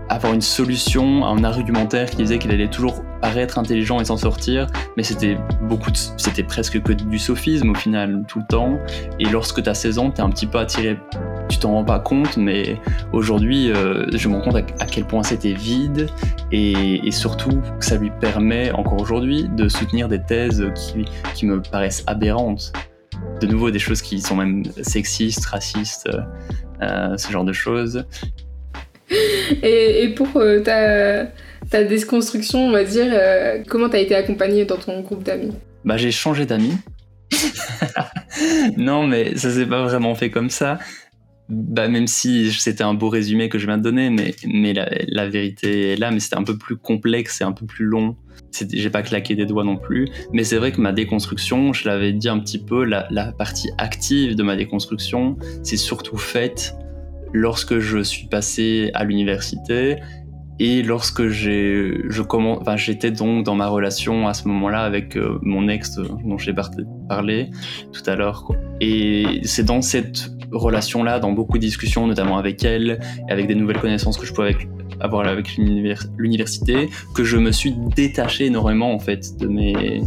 Speaker 2: avoir une solution, un argumentaire qui disait qu'il allait toujours paraître intelligent et s'en sortir, mais c'était beaucoup, c'était presque que du sophisme au final tout le temps. Et lorsque tu as 16 ans, tu es un petit peu attiré, tu t'en rends pas compte, mais aujourd'hui, euh, je me rends compte à, quel point c'était vide et, surtout que ça lui permet encore aujourd'hui de soutenir des thèses qui, qui me paraissent aberrantes de nouveau des choses qui sont même sexistes, racistes, euh, ce genre de choses.
Speaker 1: Et, pour euh, ta, ta, déconstruction, on va dire, euh, comment tu as été accompagné dans ton groupe d'amis?
Speaker 2: Bah j'ai changé d'amis. non mais ça s'est pas vraiment fait comme ça. Bah, même si c'était un beau résumé que je viens de donner, mais, mais la, vérité est là, mais c'était un peu plus complexe et un peu plus long. J'ai pas claqué des doigts non plus, mais c'est vrai que ma déconstruction, je l'avais dit un petit peu, la, partie active de ma déconstruction, c'est surtout faite lorsque je suis passé à l'université et lorsque j'ai, je enfin, j'étais donc dans ma relation à ce moment-là avec euh, mon ex dont j'ai parlé tout à l'heure. Et c'est dans cette relation-là, dans beaucoup de discussions, notamment avec elle, et avec des nouvelles connaissances que je pouvais avoir avec l'université, que je me suis détaché énormément en fait de mes,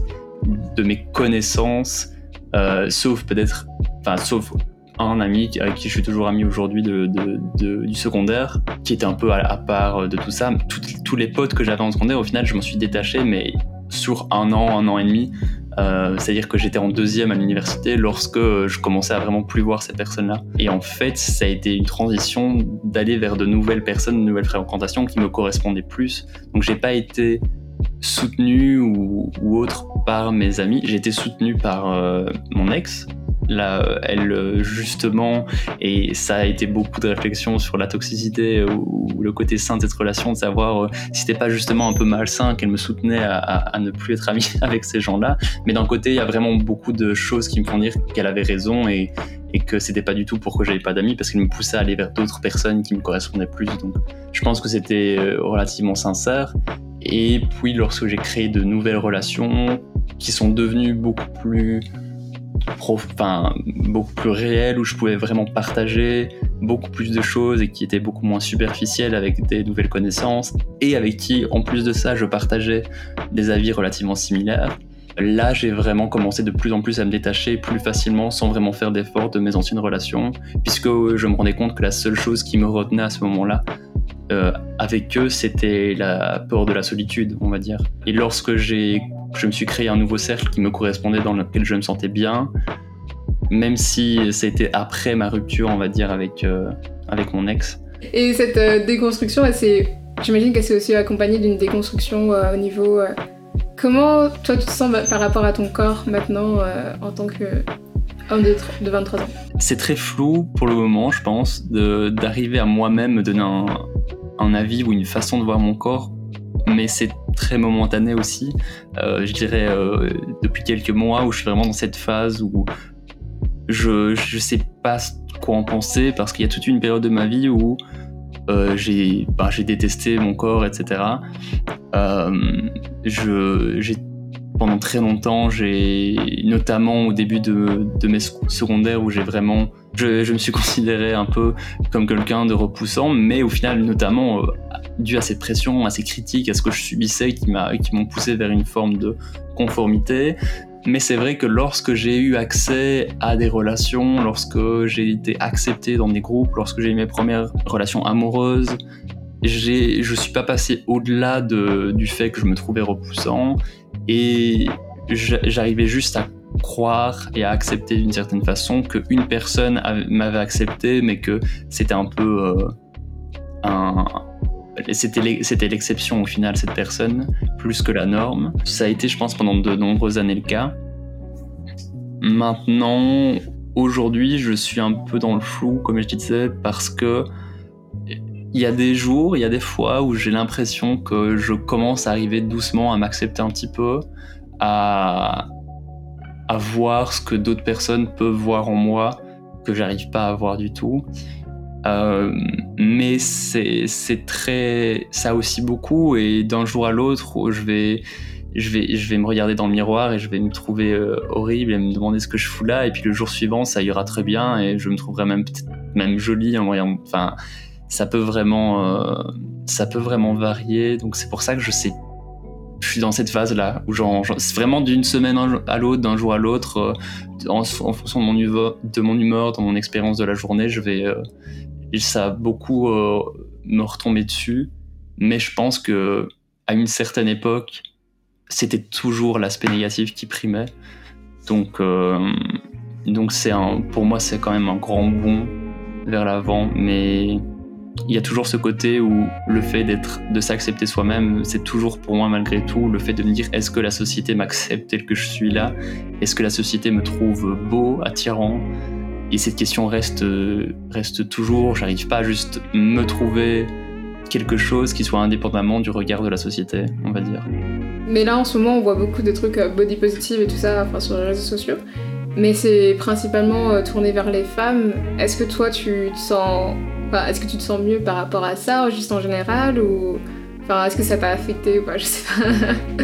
Speaker 2: de mes connaissances, euh, sauf peut-être, enfin, sauf un ami avec qui je suis toujours ami aujourd'hui de, du secondaire, qui était un peu à, part de tout ça. tous les potes que j'avais en secondaire, au final, je m'en suis détaché, mais sur un an, un an et demi. Euh, c'est-à-dire que j'étais en deuxième à l'université lorsque je commençais à vraiment plus voir ces personnes-là. Et en fait, ça a été une transition d'aller vers de nouvelles personnes, de nouvelles fréquentations qui me correspondaient plus. Donc j'ai pas été soutenu ou, autre par mes amis. J'ai été soutenu par euh, mon ex, là, elle justement, et ça a été beaucoup de réflexion sur la toxicité ou, le côté sain de cette relation, de savoir euh, si c'était pas justement un peu malsain qu'elle me soutenait à, ne plus être amie avec ces gens-là. Mais d'un côté, il y a vraiment beaucoup de choses qui me font dire qu'elle avait raison et, et que c'était pas du tout pour que j'avais pas d'amis parce qu'elle me poussait à aller vers d'autres personnes qui me correspondaient plus. Donc, je pense que c'était euh, relativement sincère. Et puis, lorsque j'ai créé de nouvelles relations qui sont devenues beaucoup plus enfin, beaucoup plus réel, où je pouvais vraiment partager beaucoup plus de choses et qui était beaucoup moins superficiel avec des nouvelles connaissances, et avec qui, en plus de ça, je partageais des avis relativement similaires. Là, j'ai vraiment commencé de plus en plus à me détacher plus facilement sans vraiment faire d'efforts de mes anciennes relations, puisque je me rendais compte que la seule chose qui me retenait à ce moment-là, euh, avec eux, c'était la peur de la solitude, on va dire. Et lorsque j'ai je me suis créé un nouveau cercle qui me correspondait, dans lequel je me sentais bien, même si c'était après ma rupture, on va dire, avec, euh, avec mon ex.
Speaker 1: Et cette euh, déconstruction, j'imagine qu'elle s'est aussi accompagnée d'une déconstruction euh, au niveau... comment toi tu te sens par rapport à ton corps maintenant en tant que homme de, de 23 ans?
Speaker 2: C'est très flou pour le moment, je pense, d'arriver à moi-même me donner un, un avis ou une façon de voir mon corps mais c'est très momentané aussi. Euh, je dirais euh, depuis quelques mois où je suis vraiment dans cette phase où je je sais pas quoi en penser parce qu'il y a toute une période de ma vie où euh, j'ai bah, j'ai détesté mon corps, etc. je pendant très longtemps, j'ai notamment au début de, de mes secondaires où j'ai vraiment, je, me suis considéré un peu comme quelqu'un de repoussant, mais au final, notamment euh, dû à cette pression, à ces critiques, à ce que je subissais, qui m'ont poussé vers une forme de conformité. Mais c'est vrai que lorsque j'ai eu accès à des relations, lorsque j'ai été accepté dans des groupes, lorsque j'ai eu mes premières relations amoureuses, je suis pas passé au-delà de, du fait que je me trouvais repoussant et j'arrivais juste à croire et à accepter d'une certaine façon qu'une personne m'avait accepté, mais que c'était un peu euh, un. C'était l'exception au final, cette personne, plus que la norme. Ça a été, je pense, pendant de nombreuses années le cas. Maintenant, aujourd'hui, je suis un peu dans le flou, comme je disais, parce que il y a des jours, il y a des fois où j'ai l'impression que je commence à arriver doucement à m'accepter un petit peu, à, à voir ce que d'autres personnes peuvent voir en moi que j'arrive pas à voir du tout. Euh, mais c'est très ça aussi beaucoup et d'un jour à l'autre je vais je vais je vais me regarder dans le miroir et je vais me trouver euh, horrible et me demander ce que je fous là et puis le jour suivant ça ira très bien et je me trouverai même même jolie en voyant enfin ça peut vraiment, ça peut vraiment varier. Donc c'est pour ça que je sais je suis dans cette phase là où genre, c'est vraiment d'une semaine à l'autre, d'un jour à l'autre, en, fonction de mon, humeur, de mon humeur, de mon expérience de la journée, je vais, ça a beaucoup me retomber dessus. Mais je pense que à une certaine époque, c'était toujours l'aspect négatif qui primait. Donc, euh, donc c'est un, pour moi, c'est quand même un grand bond vers l'avant. Mais il y a toujours ce côté où le fait d'être, de s'accepter soi-même, c'est toujours pour moi malgré tout le fait de me dire est-ce que la société m'accepte tel que je suis là? Est-ce que la société me trouve beau, attirant? Et cette question reste, reste toujours. J'arrive pas à juste me trouver quelque chose qui soit indépendamment du regard de la société, on va dire.
Speaker 1: Mais là, en ce moment, on voit beaucoup de trucs euh, body positive et tout ça sur les réseaux sociaux. Mais c'est principalement euh, tourné vers les femmes. Est-ce que toi, tu te sens. Est-ce que tu te sens mieux par rapport à ça, juste en général Ou. Enfin, est-ce que ça t'a affecté ou pas Je sais pas.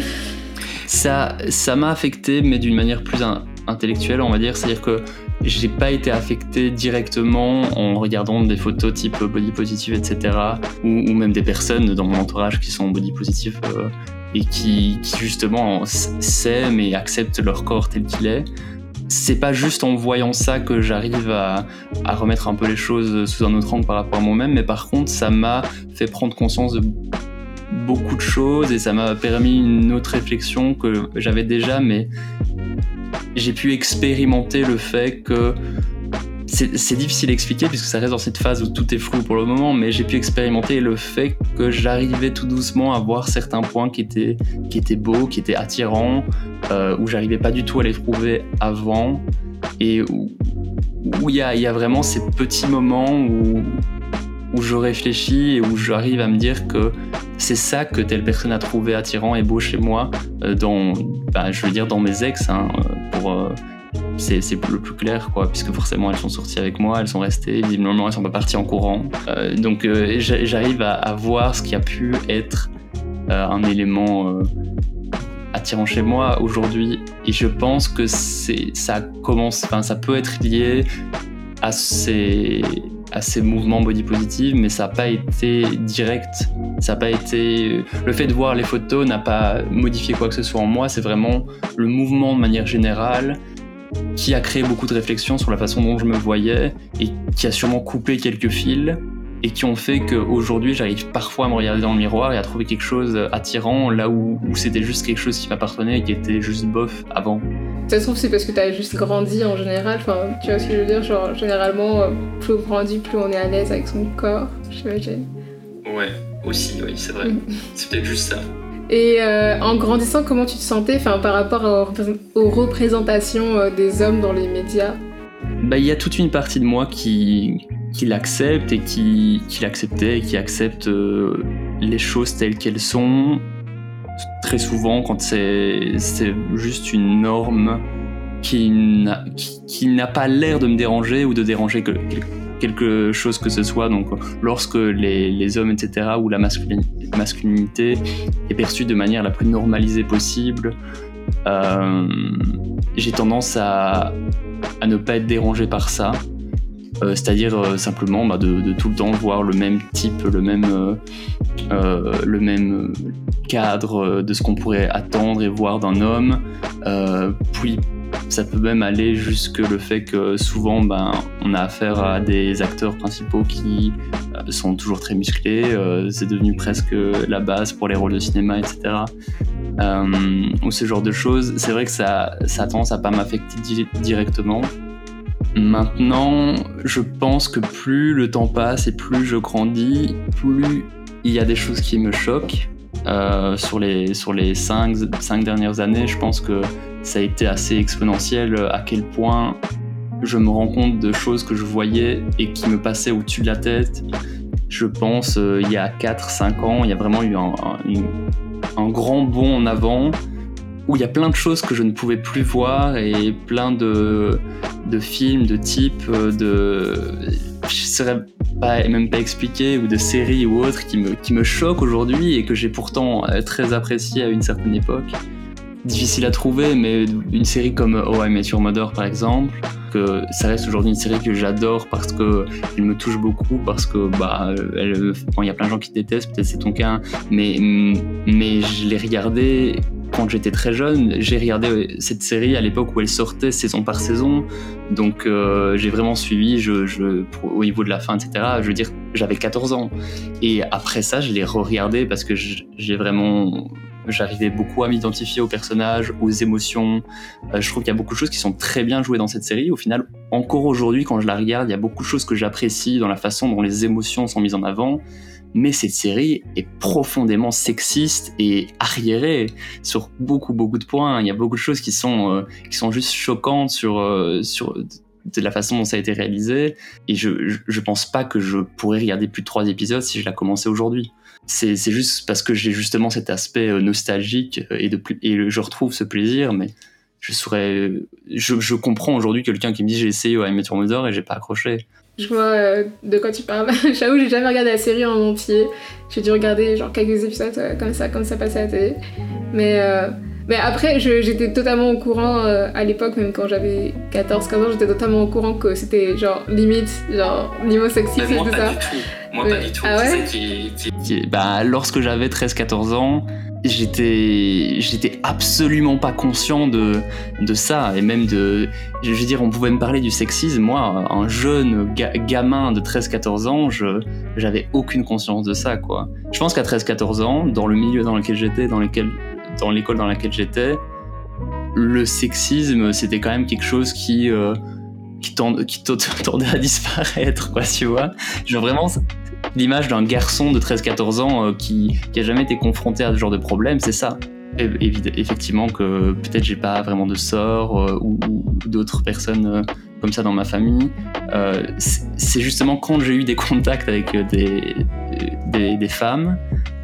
Speaker 2: ça, ça m'a affecté, mais d'une manière plus intellectuelle, on va dire. C'est-à-dire que j'ai pas été affecté directement en regardant des photos type body positive, etc. Ou, même des personnes dans mon entourage qui sont body positive euh, et qui, justement s'aiment et acceptent leur corps tel qu'il est. C'est pas juste en voyant ça que j'arrive à, remettre un peu les choses sous un autre angle par rapport à moi-même, mais par contre, ça m'a fait prendre conscience de beaucoup de choses et ça m'a permis une autre réflexion que j'avais déjà, mais j'ai pu expérimenter le fait que c'est difficile à expliquer puisque ça reste dans cette phase où tout est flou pour le moment, mais j'ai pu expérimenter le fait que j'arrivais tout doucement à voir certains points qui étaient, qui étaient beaux, qui étaient attirants, euh, où j'arrivais pas du tout à les trouver avant, et où il y, a, y a vraiment ces petits moments où, où je réfléchis et où j'arrive à me dire que c'est ça que telle personne a trouvé attirant et beau chez moi, euh, dans, bah, je veux dire dans mes ex, hein, pour euh, c'est le plus clair, quoi, puisque forcément elles sont sorties avec moi, elles sont restées, visiblement elles sont pas parties en courant. donc j'arrive à, voir ce qui a pu être un élément attirant chez moi aujourd'hui, et je pense que ça commence, enfin ça peut être lié à ces à ces mouvements body positive, mais ça n'a pas été direct. Ça n'a pas été. Le fait de voir les photos n'a pas modifié quoi que ce soit en moi. C'est vraiment le mouvement de manière générale qui a créé beaucoup de réflexions sur la façon dont je me voyais et qui a sûrement coupé quelques fils et qui ont fait qu'aujourd'hui j'arrive parfois à me regarder dans le miroir et à trouver quelque chose attirant là où, c'était juste quelque chose qui m'appartenait et qui était juste bof avant.
Speaker 1: Ça se trouve c'est parce que t'as juste grandi en général, enfin tu vois ce que je veux dire, genre généralement euh, plus on grandit plus on est à l'aise avec son corps, j'imagine.
Speaker 2: Ouais, aussi, oui c'est vrai, mm. c'est peut-être juste ça.
Speaker 1: Et euh, en grandissant, comment tu te sentais par rapport aux, représentations euh, des hommes dans les médias?
Speaker 2: Bah, il y a toute une partie de moi qui, l'accepte et qui, qui l'acceptait et qui accepte euh, les choses telles qu'elles sont. Très souvent, quand c'est juste une norme qui n'a qui, n'a pas l'air de me déranger ou de déranger que, quelque chose que ce soit. Donc, lorsque les, les hommes, etc., ou la masculinité est perçue de manière la plus normalisée possible, euh, j'ai tendance à, à ne pas être dérangé par ça. Euh, c'est-à-dire euh, simplement bah, de, tout le temps voir le même type, le même, le même cadre de ce qu'on pourrait attendre et voir d'un homme. puis ça peut même aller jusque le fait que souvent ben, on a affaire à des acteurs principaux qui sont toujours très musclés, c'est devenu presque la base pour les rôles de cinéma, etc. ou ce genre de choses. C'est vrai que ça, ça a tendance pas m'affecter directement, Maintenant, je pense que plus le temps passe et plus je grandis, plus il y a des choses qui me choquent. Euh, sur les, sur les cinq, dernières années, je pense que ça a été assez exponentiel à quel point je me rends compte de choses que je voyais et qui me passaient au-dessus de la tête. Je pense euh, il y a 4-5 ans, il y a vraiment eu un, grand bond en avant où il y a plein de choses que je ne pouvais plus voir et plein de, films, de types, euh, de. Je serais pas, même pas expliqué, ou de séries ou autres qui me, qui me choquent aujourd'hui et que j'ai pourtant euh, très apprécié à une certaine époque. Difficile à trouver, mais une série comme Oh I Met Your Mother par exemple, que ça reste aujourd'hui une série que j'adore parce que elle me touche beaucoup, parce que bah, il y a plein de gens qui détestent, peut-être c'est ton cas, mais, mais je l'ai regardé quand j'étais très jeune, j'ai regardé cette série à l'époque où elle sortait saison par saison. Donc euh, j'ai vraiment suivi je, au niveau de la fin, etc. Je veux dire, j'avais 14 ans. Et après ça, je l'ai re-regardé parce que j'ai vraiment... J'arrivais beaucoup à m'identifier aux personnages, aux émotions. Euh, je trouve qu'il y a beaucoup de choses qui sont très bien jouées dans cette série. Au final, encore aujourd'hui, quand je la regarde, il y a beaucoup de choses que j'apprécie dans la façon dont les émotions sont mises en avant mais cette série est profondément sexiste et arriérée sur beaucoup beaucoup de points. Il y a beaucoup de choses qui sont euh, qui sont juste choquantes sur euh, sur de la façon dont ça a été réalisé. Et je, je, pense pas que je pourrais regarder plus de trois épisodes si je la commençais aujourd'hui. C'est juste parce que j'ai justement cet aspect euh, nostalgique et, de, et je retrouve ce plaisir, mais je saurais, je, je comprends aujourd'hui quelqu'un qui me dit j'ai essayé à mettre Mother et j'ai pas accroché.
Speaker 1: Je vois euh, de quoi tu parles. J'avoue, j'ai jamais regardé la série en entier. J'ai dû regarder genre quelques épisodes euh, comme ça, comme ça passait à la télé. Mais, euh, mais après, j'étais totalement au courant à l'époque, même quand j'avais 14-15 ans, j'étais totalement au courant que c'était genre limite, genre niveau sexiste et tout ça.
Speaker 2: Moi, pas du tout. Ah ouais bah, lorsque j'avais 13-14 ans, j'étais j'étais absolument pas conscient de de ça. Et même de je veux dire on pouvait me parler du sexisme. Moi un jeune gamin de 13 14 ans je j'avais aucune conscience de ça quoi. Je pense qu'à 13 14 ans dans le milieu dans lequel j'étais dans lequel dans l'école dans laquelle j'étais le sexisme c'était quand même quelque chose qui euh, tendait à disparaître quoi tu vois genre vraiment l'image d'un garçon de 13-14 ans euh, qui, qui a jamais été confronté à ce genre de problème, c'est ça. Effectivement que peut-être j'ai pas vraiment de sort euh, ou, d'autres personnes euh, comme ça dans ma famille. c'est justement quand j'ai eu des contacts avec des femmes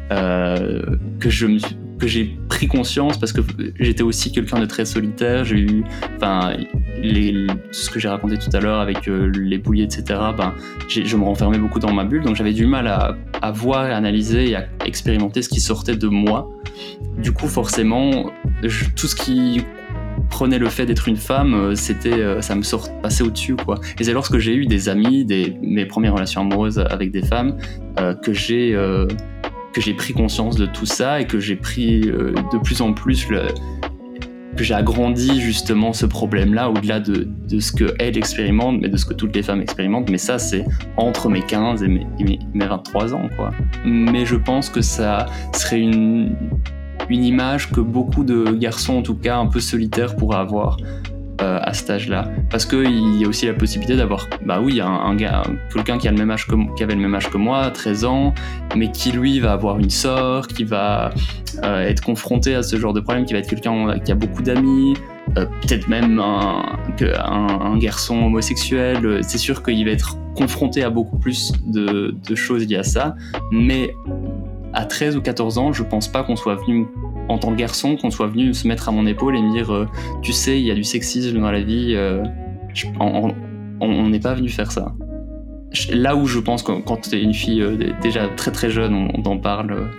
Speaker 2: que je me suis que j'ai pris conscience parce que j'étais aussi quelqu'un de très solitaire. J'ai eu, enfin, les, ce que j'ai raconté tout à l'heure avec euh, les bouliers, etc. Ben, je me renfermais beaucoup dans ma bulle, donc j'avais du mal à, voir, à analyser et à expérimenter ce qui sortait de moi. Du coup, forcément, tout ce qui prenait le fait d'être une femme, euh, c'était, euh, ça me sort, passait au-dessus, quoi. Et c'est lorsque j'ai eu des amis, des, mes premières relations amoureuses avec des femmes, que j'ai que j'ai pris conscience de tout ça et que j'ai pris euh, de plus en plus le, que j'ai agrandi justement ce problème-là au-delà de, de, ce que elle expérimente, mais de ce que toutes les femmes expérimentent. Mais ça, c'est entre mes 15 et mes, mes, 23 ans, quoi. Mais je pense que ça serait une, une image que beaucoup de garçons, en tout cas un peu solitaires, pourraient avoir. Euh, à cet âge-là. Parce qu'il y a aussi la possibilité d'avoir, bah oui, un, un gars, quelqu'un qui, a le même âge qui avait le même âge que moi, 13 ans, mais qui lui va avoir une sœur, qui va euh, être confronté à ce genre de problème, qui va être quelqu'un qui a beaucoup d'amis, euh, peut-être même un, un, garçon homosexuel. C'est sûr qu'il va être confronté à beaucoup plus de, de choses liées à ça, mais à 13 ou 14 ans, je pense pas qu'on soit venu en tant que garçon qu'on soit venu se mettre à mon épaule et me dire euh, tu sais il y a du sexisme dans la vie euh, on n'est pas venu faire ça. Là où je pense que quand tu es une fille euh, déjà très très jeune on, on en parle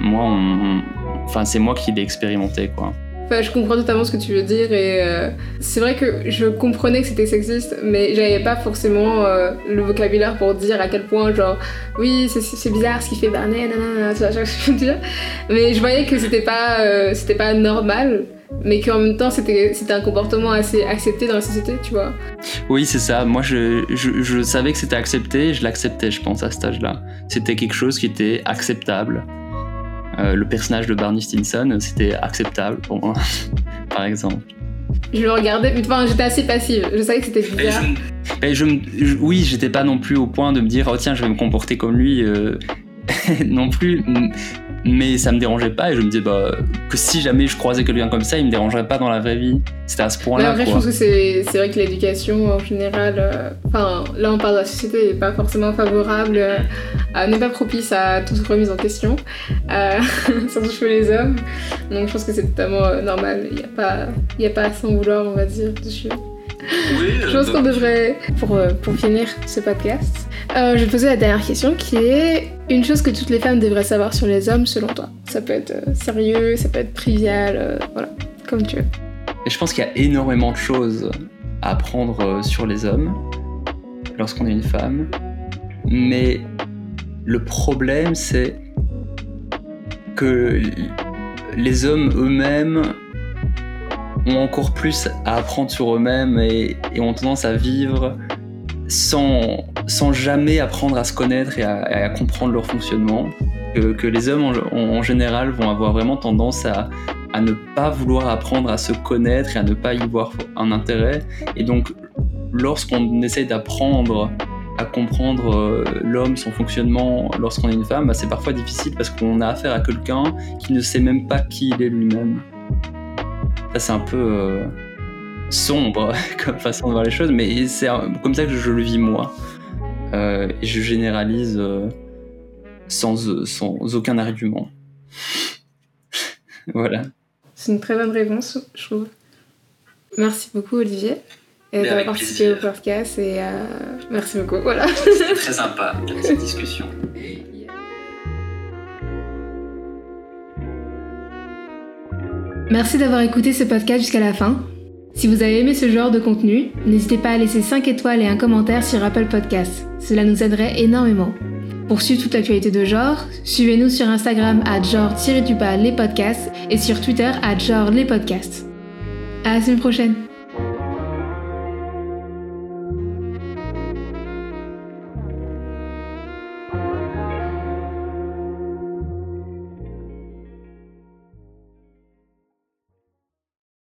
Speaker 2: moi enfin c'est moi qui l'ai expérimenté quoi
Speaker 1: je comprends totalement ce que tu veux dire et euh, c'est vrai que je comprenais que c'était sexiste, mais j'avais pas forcément euh, le vocabulaire pour dire à quel point, genre, oui, c'est bizarre ce qu'il fait Barney, nanana, tu vois, ce que je veux dire. Mais je voyais que c'était pas, euh, pas normal, mais qu'en même temps c'était un comportement assez accepté dans la société, tu vois.
Speaker 2: Oui, c'est ça. Moi, je, je, je savais que c'était accepté, je l'acceptais, je pense, à cet âge-là. C'était quelque chose qui était acceptable. Euh, le personnage de Barney Stinson, c'était acceptable pour moi, par exemple.
Speaker 1: Je le regardais, mais enfin, j'étais assez passive. Je savais que c'était bizarre.
Speaker 2: Et je, oui, j'étais pas non plus au point de me dire, oh tiens, je vais me comporter comme lui. Euh, non plus mais ça me dérangeait pas et je me disais bah, que si jamais je croisais quelqu'un comme ça, il me dérangerait pas dans la vraie vie. C'était à ce point-là.
Speaker 1: Après, je pense que c'est vrai que l'éducation en général, euh, enfin là on parle de la société, n'est pas forcément favorable, euh, n'est pas propice à toute remise en question, euh, surtout chez les hommes. Donc je pense que c'est totalement euh, normal. Il n'y a, pas, y a pas à s'en vouloir, on va dire, dessus. Oui, je pense qu'on devrait, pour, pour finir ce podcast, euh, je vais te poser la dernière question qui est une chose que toutes les femmes devraient savoir sur les hommes selon toi. Ça peut être euh, sérieux, ça peut être trivial, euh, voilà, comme tu veux.
Speaker 2: Et je pense qu'il y a énormément de choses à apprendre sur les hommes lorsqu'on est une femme. Mais le problème, c'est que les hommes eux-mêmes ont encore plus à apprendre sur eux-mêmes et, ont tendance à vivre sans, sans jamais apprendre à se connaître et à, comprendre leur fonctionnement. Que, les hommes en, général vont avoir vraiment tendance à, à ne pas vouloir apprendre à se connaître et à ne pas y voir un intérêt. Et donc, lorsqu'on essaie d'apprendre à comprendre euh, l'homme, son fonctionnement lorsqu'on est une femme, bah, c'est parfois difficile parce qu'on a affaire à quelqu'un qui ne sait même pas qui il est lui-même. Ça, c'est un peu euh, sombre comme façon de voir les choses, mais c'est comme ça que je le vis moi. Euh, et je généralise sans, sans aucun argument. voilà.
Speaker 1: C'est une très bonne réponse, je trouve. Merci beaucoup, Olivier et d'avoir participé au podcast. Et euh, merci beaucoup. Voilà.
Speaker 2: C'était très sympa cette discussion.
Speaker 1: Merci d'avoir écouté ce podcast jusqu'à la fin. Si vous avez aimé ce genre de contenu, n'hésitez pas à laisser 5 étoiles et un commentaire sur Apple Podcasts. Cela nous aiderait énormément. Pour suivre toute l'actualité de genre, suivez-nous sur Instagram à genre-les podcasts et sur Twitter à genre les podcasts. À la semaine prochaine!